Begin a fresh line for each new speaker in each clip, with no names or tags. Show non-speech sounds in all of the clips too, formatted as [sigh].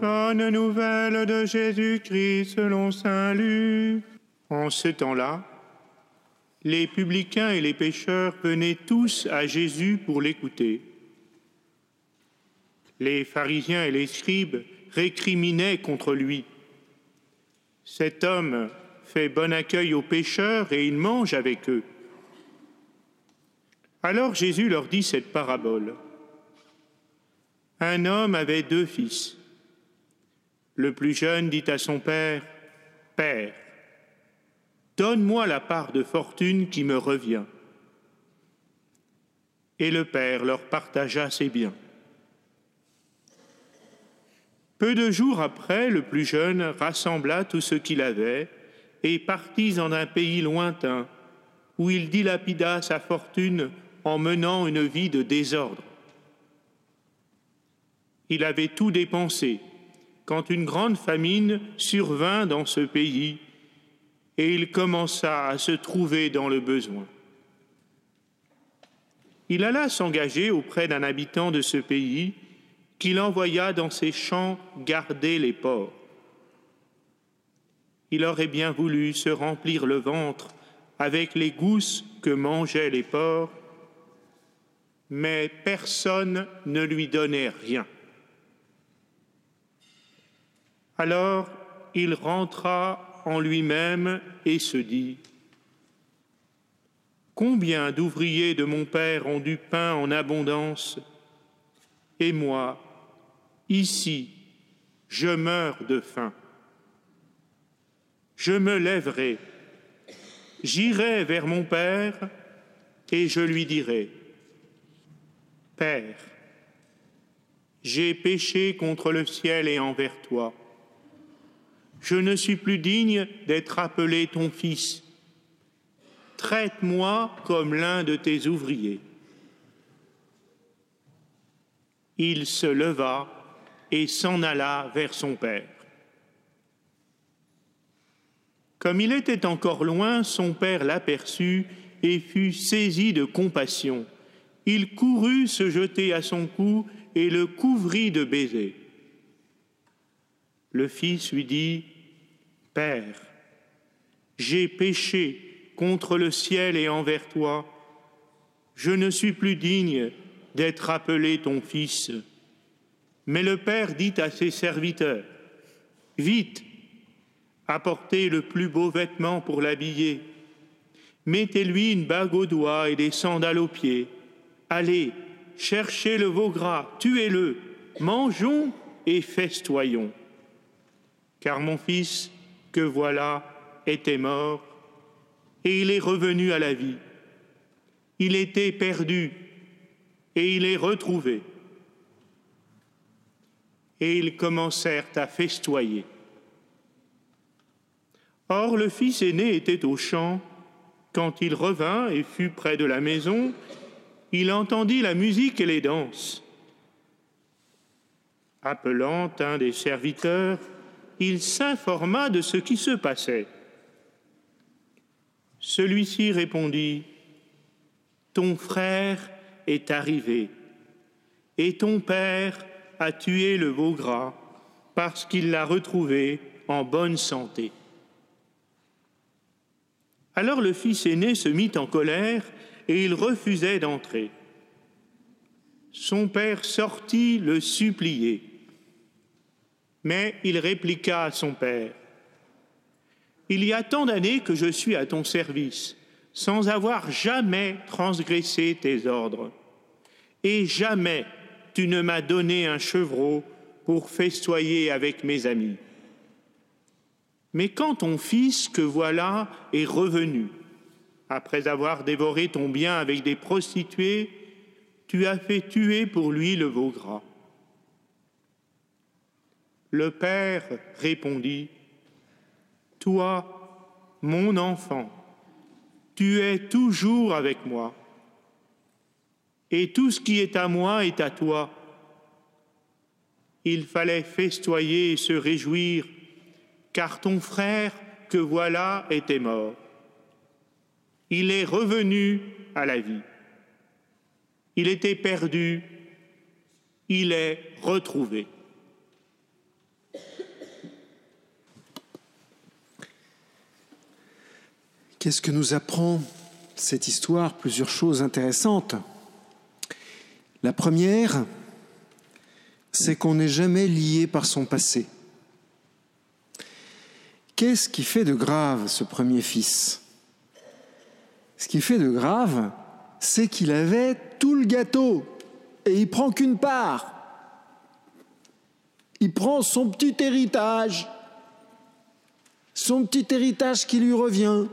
Bonne nouvelle de Jésus-Christ selon Saint Luc. En ce temps-là, les publicains et les pécheurs venaient tous à Jésus pour l'écouter. Les pharisiens et les scribes récriminaient contre lui. Cet homme fait bon accueil aux pécheurs et il mange avec eux. Alors Jésus leur dit cette parabole. Un homme avait deux fils. Le plus jeune dit à son père, Père, donne-moi la part de fortune qui me revient. Et le père leur partagea ses biens. Peu de jours après, le plus jeune rassembla tout ce qu'il avait et partit en un pays lointain, où il dilapida sa fortune en menant une vie de désordre. Il avait tout dépensé quand une grande famine survint dans ce pays et il commença à se trouver dans le besoin. Il alla s'engager auprès d'un habitant de ce pays qu'il envoya dans ses champs garder les porcs. Il aurait bien voulu se remplir le ventre avec les gousses que mangeaient les porcs, mais personne ne lui donnait rien. Alors il rentra en lui-même et se dit, Combien d'ouvriers de mon Père ont du pain en abondance, et moi, ici, je meurs de faim. Je me lèverai, j'irai vers mon Père, et je lui dirai, Père, j'ai péché contre le ciel et envers toi je ne suis plus digne d'être appelé ton fils. Traite-moi comme l'un de tes ouvriers. Il se leva et s'en alla vers son père. Comme il était encore loin, son père l'aperçut et fut saisi de compassion. Il courut se jeter à son cou et le couvrit de baisers. Le fils lui dit, Père, j'ai péché contre le ciel et envers toi, je ne suis plus digne d'être appelé ton fils. Mais le Père dit à ses serviteurs, Vite, apportez le plus beau vêtement pour l'habiller, mettez-lui une bague au doigt et des sandales aux pieds, allez, cherchez le veau gras, tuez-le, mangeons et festoyons car mon fils, que voilà, était mort, et il est revenu à la vie. Il était perdu, et il est retrouvé. Et ils commencèrent à festoyer. Or le fils aîné était au champ. Quand il revint et fut près de la maison, il entendit la musique et les danses. Appelant un des serviteurs, il s'informa de ce qui se passait. Celui-ci répondit, Ton frère est arrivé, et ton père a tué le veau gras parce qu'il l'a retrouvé en bonne santé. Alors le fils aîné se mit en colère et il refusait d'entrer. Son père sortit le supplier. Mais il répliqua à son père, Il y a tant d'années que je suis à ton service, sans avoir jamais transgressé tes ordres, et jamais tu ne m'as donné un chevreau pour festoyer avec mes amis. Mais quand ton fils, que voilà, est revenu, après avoir dévoré ton bien avec des prostituées, tu as fait tuer pour lui le veau gras. Le Père répondit, Toi, mon enfant, tu es toujours avec moi, et tout ce qui est à moi est à toi. Il fallait festoyer et se réjouir, car ton frère que voilà était mort. Il est revenu à la vie. Il était perdu, il est retrouvé.
Qu'est-ce que nous apprend cette histoire? Plusieurs choses intéressantes. La première, c'est qu'on n'est jamais lié par son passé. Qu'est-ce qui fait de grave ce premier fils? Ce qui fait de grave, c'est qu'il avait tout le gâteau et il prend qu'une part. Il prend son petit héritage, son petit héritage qui lui revient.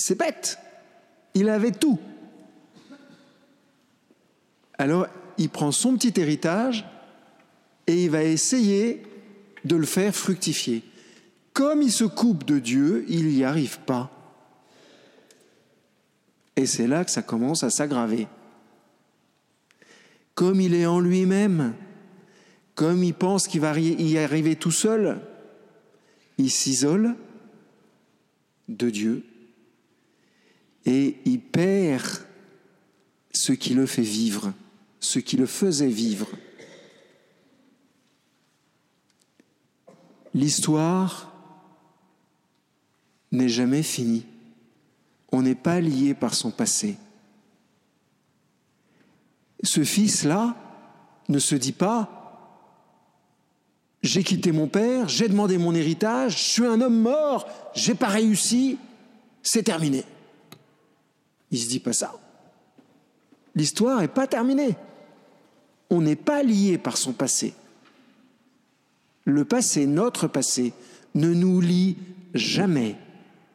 C'est bête, il avait tout. Alors il prend son petit héritage et il va essayer de le faire fructifier. Comme il se coupe de Dieu, il n'y arrive pas. Et c'est là que ça commence à s'aggraver. Comme il est en lui-même, comme il pense qu'il va y arriver tout seul, il s'isole de Dieu et il perd ce qui le fait vivre, ce qui le faisait vivre. L'histoire n'est jamais finie. On n'est pas lié par son passé. Ce fils-là ne se dit pas j'ai quitté mon père, j'ai demandé mon héritage, je suis un homme mort, j'ai pas réussi, c'est terminé. Il se dit pas ça. L'histoire n'est pas terminée. On n'est pas lié par son passé. Le passé, notre passé, ne nous lie jamais.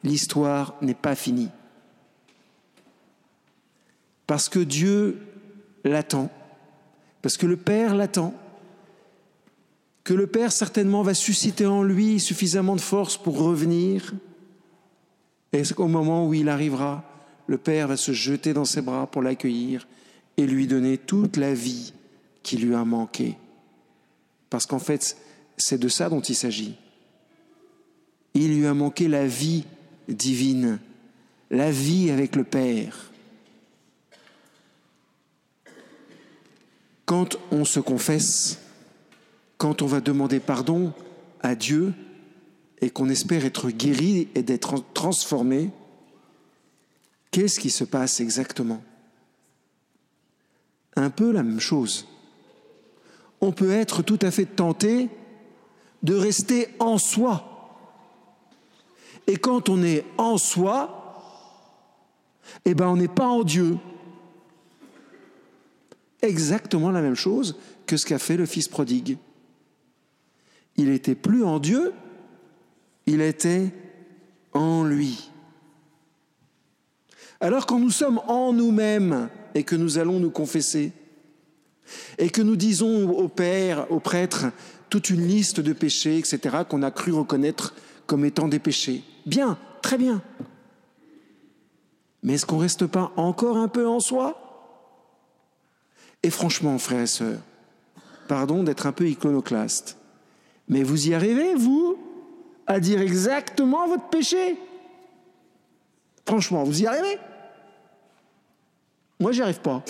L'histoire n'est pas finie. Parce que Dieu l'attend, parce que le Père l'attend, que le Père certainement va susciter en lui suffisamment de force pour revenir, et au moment où il arrivera, le Père va se jeter dans ses bras pour l'accueillir et lui donner toute la vie qui lui a manqué. Parce qu'en fait, c'est de ça dont il s'agit. Il lui a manqué la vie divine, la vie avec le Père. Quand on se confesse, quand on va demander pardon à Dieu et qu'on espère être guéri et d'être transformé, qu'est-ce qui se passe exactement? Un peu la même chose. On peut être tout à fait tenté de rester en soi. Et quand on est en soi, eh ben on n'est pas en Dieu. Exactement la même chose que ce qu'a fait le fils prodigue. Il n'était plus en Dieu, il était en lui. Alors quand nous sommes en nous-mêmes et que nous allons nous confesser, et que nous disons au Père, au prêtre, toute une liste de péchés, etc., qu'on a cru reconnaître comme étant des péchés. Bien, très bien. Mais est-ce qu'on ne reste pas encore un peu en soi? Et franchement, frères et sœurs, pardon d'être un peu iconoclaste, mais vous y arrivez, vous, à dire exactement votre péché? Franchement, vous y arrivez? Moi, j'y arrive pas.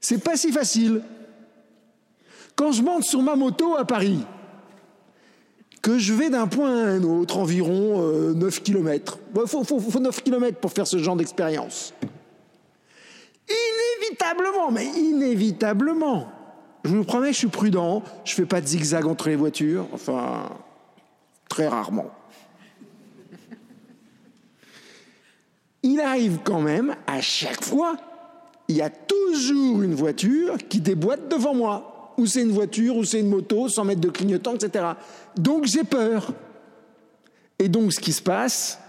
C'est pas si facile. Quand je monte sur ma moto à Paris, que je vais d'un point à un autre, environ 9 km, il faut, faut 9 km pour faire ce genre d'expérience. Inévitablement, mais inévitablement, je vous promets que je suis prudent, je fais pas de zigzag entre les voitures, enfin, très rarement. Il arrive quand même, à chaque fois, il y a toujours une voiture qui déboîte devant moi ou c'est une voiture, ou c'est une moto, sans mettre de clignotant, etc. Donc j'ai peur. Et donc ce qui se passe,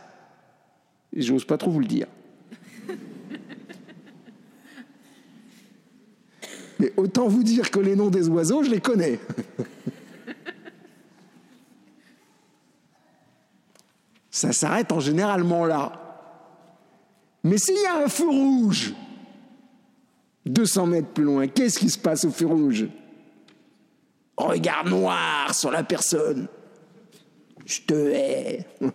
j'ose pas trop vous le dire. [laughs] Mais autant vous dire que les noms des oiseaux, je les connais. [laughs] Ça s'arrête en généralement là. Mais s'il y a un feu rouge, 200 mètres plus loin, qu'est-ce qui se passe au feu rouge? Regard noir sur la personne. Je te hais. [laughs]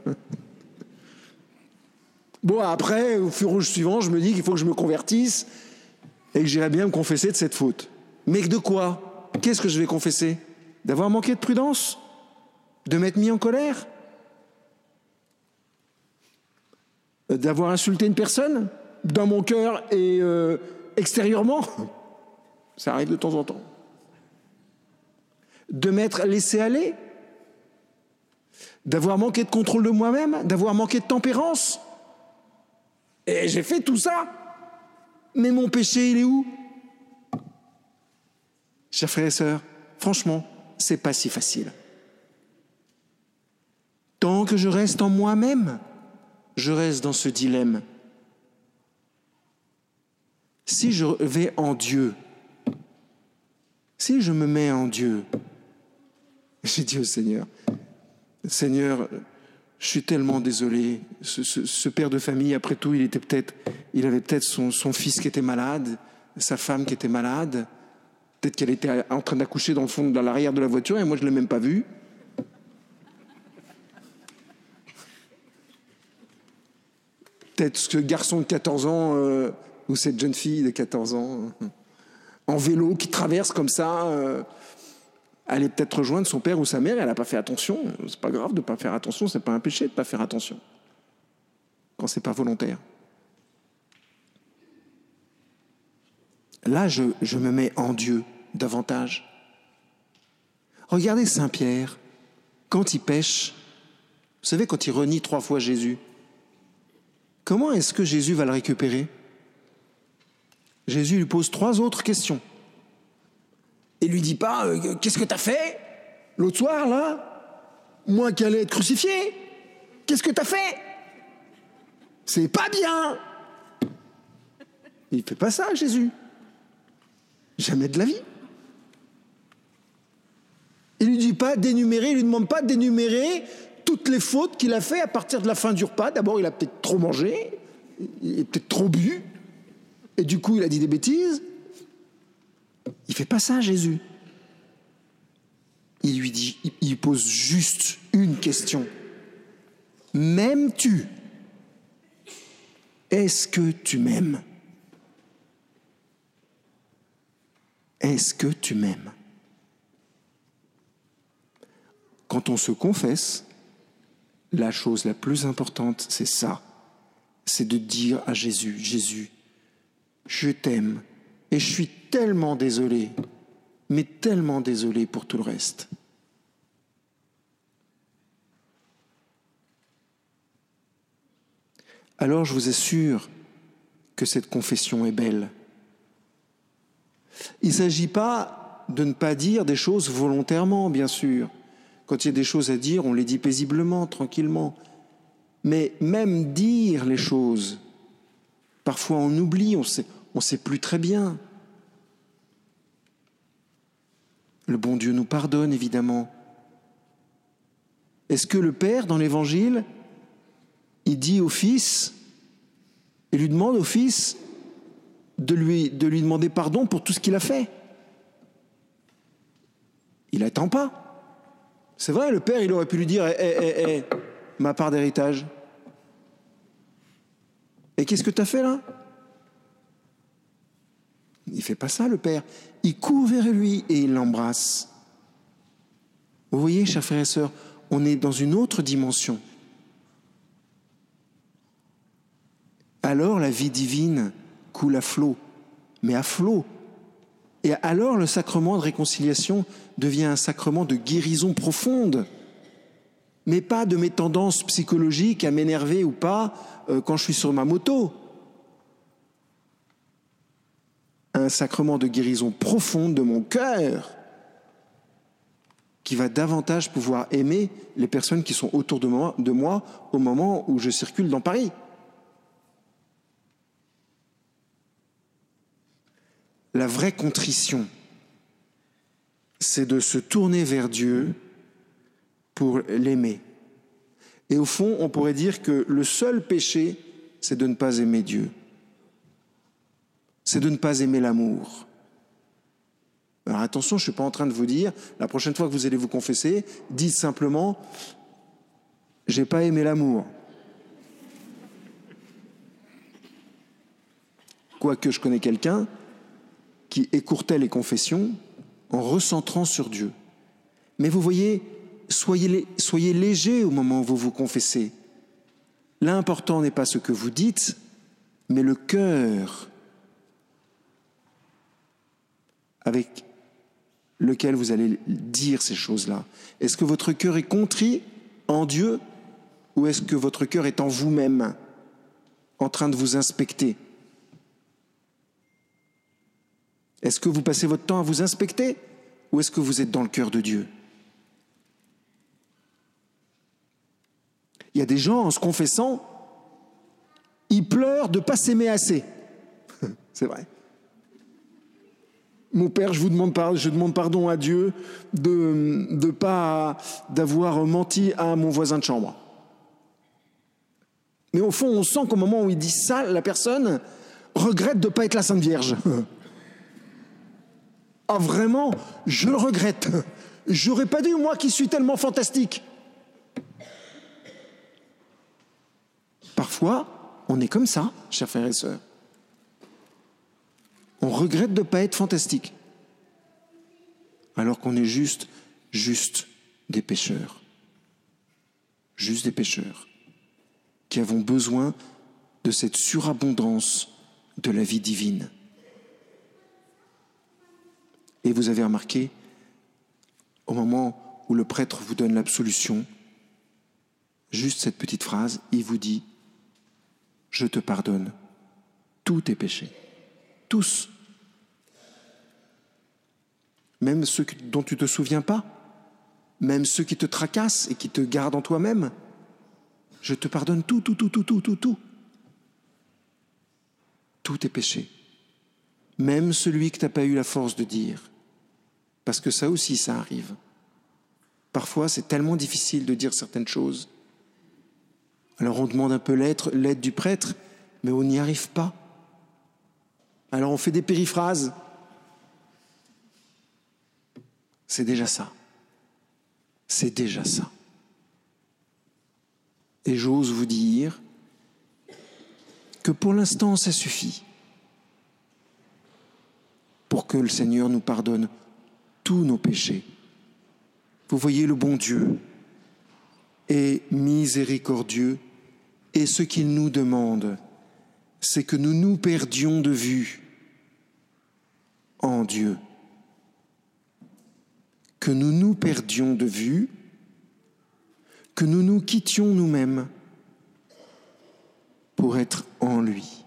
bon, après, au fur rouge suivant, je me dis qu'il faut que je me convertisse et que j'irai bien me confesser de cette faute. Mais de quoi? Qu'est-ce que je vais confesser? D'avoir manqué de prudence? De m'être mis en colère? D'avoir insulté une personne Dans mon cœur et euh, extérieurement [laughs] Ça arrive de temps en temps. De m'être laissé aller. D'avoir manqué de contrôle de moi-même. D'avoir manqué de tempérance. Et j'ai fait tout ça. Mais mon péché, il est où? Chers frères et sœurs, franchement, c'est pas si facile. Tant que je reste en moi-même, je reste dans ce dilemme. Si je vais en Dieu, si je me mets en Dieu, [laughs] j'ai dit au Seigneur, Seigneur, je suis tellement désolé. Ce, père de famille, après tout, il était peut-être, il avait peut-être son, fils qui était malade, sa femme qui était malade. Peut-être qu'elle était en train d'accoucher dans le fond, dans l'arrière de la voiture, et moi je l'ai même pas vue. Ce garçon de 14 ans euh, ou cette jeune fille de 14 ans euh, en vélo qui traverse comme ça, euh, allait peut-être rejoindre son père ou sa mère, et elle n'a pas fait attention. C'est pas grave de ne pas faire attention, c'est pas un péché de ne pas faire attention quand c'est pas volontaire. Là, je, je, me mets en Dieu davantage. Regardez Saint Pierre, quand il pêche, vous savez, quand il renie trois fois Jésus, comment est-ce que Jésus va le récupérer? Jésus lui pose trois autres questions. Et lui dit pas euh, Qu'est-ce que tu as fait l'autre soir, là? Moi qui allais être crucifié Qu'est-ce que tu as fait? C'est pas bien Il fait pas ça, Jésus. Jamais de la vie. Il lui dit pas d'énumérer, il lui demande pas d'énumérer toutes les fautes qu'il a fait à partir de la fin du repas. D'abord, il a peut-être trop mangé, il a peut-être trop bu, et du coup, il a dit des bêtises. Il fait pas ça, Jésus. Il lui dit, il pose juste une question. M'aimes-tu? Est-ce que tu m'aimes? Est-ce que tu m'aimes? Quand on se confesse, la chose la plus importante, c'est ça. C'est de dire à Jésus, Jésus, je t'aime et je suis tellement désolé, mais tellement désolé pour tout le reste. Alors je vous assure que cette confession est belle. Il ne s'agit pas de ne pas dire des choses volontairement, bien sûr. Quand il y a des choses à dire, on les dit paisiblement, tranquillement. Mais même dire les choses, parfois on oublie, on sait, on ne sait plus très bien. Le bon Dieu nous pardonne, évidemment. Est-ce que le Père, dans l'Évangile, il dit au Fils, il lui demande au Fils de lui, de lui demander pardon pour tout ce qu'il a fait? Il n'attend pas. C'est vrai, le Père, il aurait pu lui dire, hé, hé, hé, ma part d'héritage. Et qu'est-ce que tu as fait là? Il fait pas ça, le Père. Il court vers lui et il l'embrasse. Vous voyez, chers frères et sœurs, on est dans une autre dimension. Alors la vie divine coule à flot, mais à flot. Et alors le sacrement de réconciliation devient un sacrement de guérison profonde, mais pas de mes tendances psychologiques à m'énerver ou pas euh, quand je suis sur ma moto. un sacrement de guérison profonde de mon cœur qui va davantage pouvoir aimer les personnes qui sont autour de moi, de moi au moment où je circule dans Paris. La vraie contrition, c'est de se tourner vers Dieu pour l'aimer. Et au fond, on pourrait dire que le seul péché, c'est de ne pas aimer Dieu c'est de ne pas aimer l'amour. Alors attention, je ne suis pas en train de vous dire, la prochaine fois que vous allez vous confesser, dites simplement, j'ai pas aimé l'amour. Quoique je connais quelqu'un qui écourtait les confessions en recentrant sur Dieu. Mais vous voyez, soyez, soyez léger au moment où vous vous confessez. L'important n'est pas ce que vous dites, mais le cœur avec lequel vous allez dire ces choses-là. Est-ce que votre cœur est contrit en Dieu ou est-ce que votre cœur est en vous-même, en train de vous inspecter? Est-ce que vous passez votre temps à vous inspecter ou est-ce que vous êtes dans le cœur de Dieu? Il y a des gens, en se confessant, ils pleurent de ne pas s'aimer assez. [laughs] C'est vrai. Mon père, je vous demande, pardon, je demande pardon à Dieu de pas d'avoir menti à mon voisin de chambre. Mais au fond, on sent qu'au moment où il dit ça, la personne regrette de ne pas être la Sainte Vierge. [laughs] ah vraiment, je le regrette. J'aurais pas dû, moi qui suis tellement fantastique. Parfois, on est comme ça, chers frères et sœurs. On regrette de ne pas être fantastique, alors qu'on est juste, juste des pécheurs. Juste des pécheurs qui avons besoin de cette surabondance de la vie divine. Et vous avez remarqué, au moment où le prêtre vous donne l'absolution, juste cette petite phrase, il vous dit je te pardonne tous tes péchés. Tous. Même ceux dont tu ne te souviens pas, même ceux qui te tracassent et qui te gardent en toi-même. Je te pardonne tout, tout, tout, tout, tout, tout, tout. Tous tes péchés. Même celui que tu n'as pas eu la force de dire. Parce que ça aussi, ça arrive. Parfois, c'est tellement difficile de dire certaines choses alors on demande un peu l'aide du prêtre, mais on n'y arrive pas. Alors on fait des périphrases. C'est déjà ça. C'est déjà ça. Et j'ose vous dire que pour l'instant, ça suffit pour que le Seigneur nous pardonne tous nos péchés. Vous voyez, le bon Dieu est miséricordieux et ce qu'il nous demande, c'est que nous nous perdions de vue en Dieu. Que nous nous perdions de vue, que nous nous quittions nous-mêmes pour être en lui.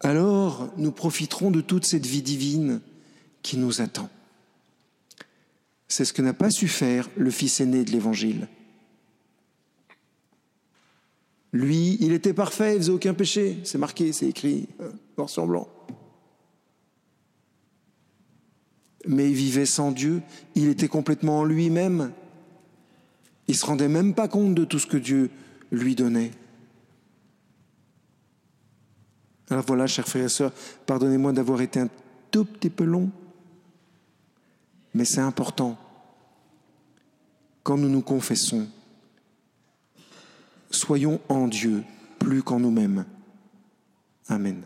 Alors nous profiterons de toute cette vie divine qui nous attend. C'est ce que n'a pas su faire le Fils aîné de l'Évangile. Lui, il était parfait, il faisait aucun péché. C'est marqué, c'est écrit, hein, noir sur blanc. Mais il vivait sans Dieu, il était complètement en lui-même. Il se rendait même pas compte de tout ce que Dieu lui donnait. Alors voilà, chers frères et sœurs, pardonnez-moi d'avoir été un tout petit peu long, mais c'est important. Quand nous nous confessons, Soyons en Dieu plus qu'en nous-mêmes. Amen.